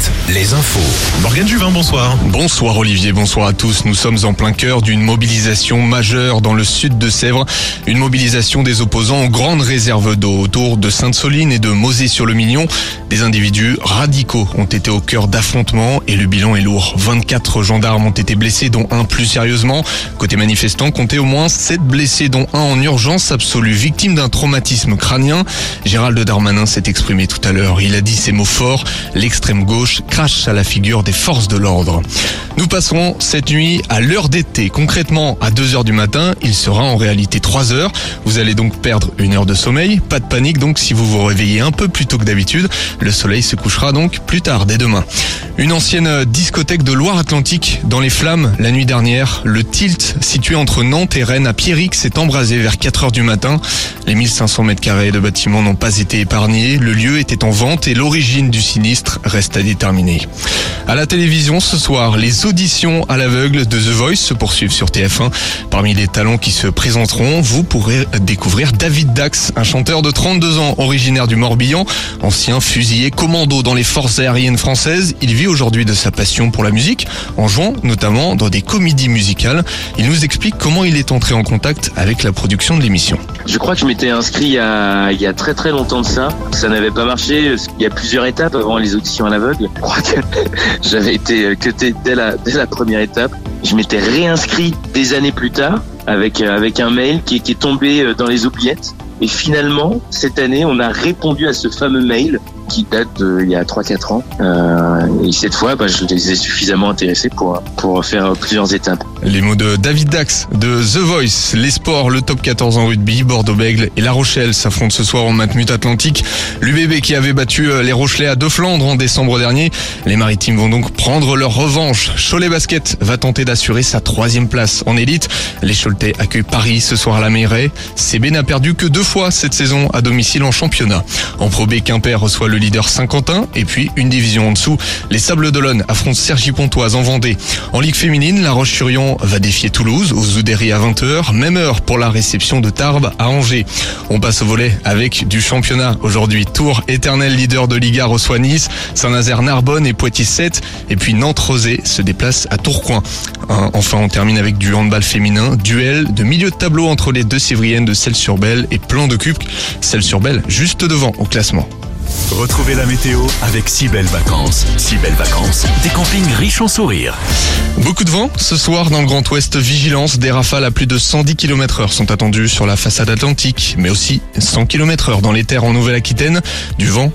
7, les infos. Morgane Juvin, bonsoir. Bonsoir Olivier, bonsoir à tous. Nous sommes en plein cœur d'une mobilisation majeure dans le sud de Sèvres. Une mobilisation des opposants aux grandes réserves d'eau autour de Sainte-Soline et de Mosée-sur-le-Mignon. Des individus radicaux ont été au cœur d'affrontements et le bilan est lourd. 24 gendarmes ont été blessés, dont un plus sérieusement. Côté manifestants, comptez au moins 7 blessés, dont un en urgence absolue, victime d'un traumatisme crânien. Gérald Darmanin s'est exprimé tout à l'heure. Il a dit ces mots forts l'extrême gauche crache à la figure des forces de l'ordre. Nous passerons cette nuit à l'heure d'été. Concrètement, à 2 heures du matin, il sera en réalité 3 heures. Vous allez donc perdre une heure de sommeil. Pas de panique donc si vous vous réveillez un peu plus tôt que d'habitude. Le soleil se couchera donc plus tard dès demain. Une ancienne discothèque de Loire-Atlantique dans les flammes la nuit dernière. Le Tilt, situé entre Nantes et Rennes à Pierrick, s'est embrasé vers 4 heures du matin. Les 1500 mètres carrés de bâtiments n'ont pas été épargnés. Le lieu était en vente et l'origine du sinistre reste à déterminer. À la télévision ce soir, les auditions à l'aveugle de The Voice se poursuivent sur TF1. Parmi les talents qui se présenteront, vous pourrez découvrir David Dax, un chanteur de 32 ans originaire du Morbihan, ancien fusilier commando dans les forces aériennes françaises. Il vit aujourd'hui de sa passion pour la musique, en jouant notamment dans des comédies musicales. Il nous explique comment il est entré en contact avec la production de l'émission. Je crois que je m'étais inscrit il y, a, il y a très très longtemps de ça. Ça n'avait pas marché. Il y a plusieurs étapes avant les auditions à l'aveugle. Je crois que j'avais été cuté dès la, dès la première étape. Je m'étais réinscrit des années plus tard avec, avec un mail qui, qui est tombé dans les oubliettes. Et finalement, cette année, on a répondu à ce fameux mail qui date d'il y a 3-4 ans. Euh, et cette fois, bah, je les ai suffisamment intéressés pour, pour faire plusieurs étapes. Les mots de David Dax de The Voice, les sports, le top 14 en rugby, Bordeaux-Bègle et La Rochelle s'affrontent ce soir en Matmut Atlantique. L'UBB qui avait battu les Rochelais à deux Flandres en décembre dernier. Les Maritimes vont donc prendre leur revanche. Cholet Basket va tenter d'assurer sa troisième place en élite. Les Choletais accueillent Paris ce soir à la Mairie. CB n'a perdu que deux fois cette saison à domicile en championnat. En Pro B, Quimper reçoit le leader Saint-Quentin et puis une division en dessous. Les Sables d'Olonne affrontent Sergi Pontoise en Vendée. En Ligue féminine, La Roche-sur-Yon va défier Toulouse aux Oudéry à 20h. Même heure pour la réception de Tarbes à Angers. On passe au volet avec du championnat. Aujourd'hui, Tours, éternel leader de Liga, reçoit Nice. Saint-Nazaire, Narbonne et Poitiers 7. Et puis Nantes-Rosé se déplace à Tourcoing. Enfin, on termine avec du handball féminin. Duel de milieu de tableau entre les deux Sévriennes de Celle-sur-Belle et Plan de Cup. Celle-sur-Belle juste devant au classement. Retrouvez la météo avec si belles vacances. Si belles vacances, des campings riches en sourires. Beaucoup de vent ce soir dans le Grand Ouest. Vigilance, des rafales à plus de 110 km heure sont attendues sur la façade atlantique, mais aussi 100 km heure dans les terres en Nouvelle-Aquitaine. Du vent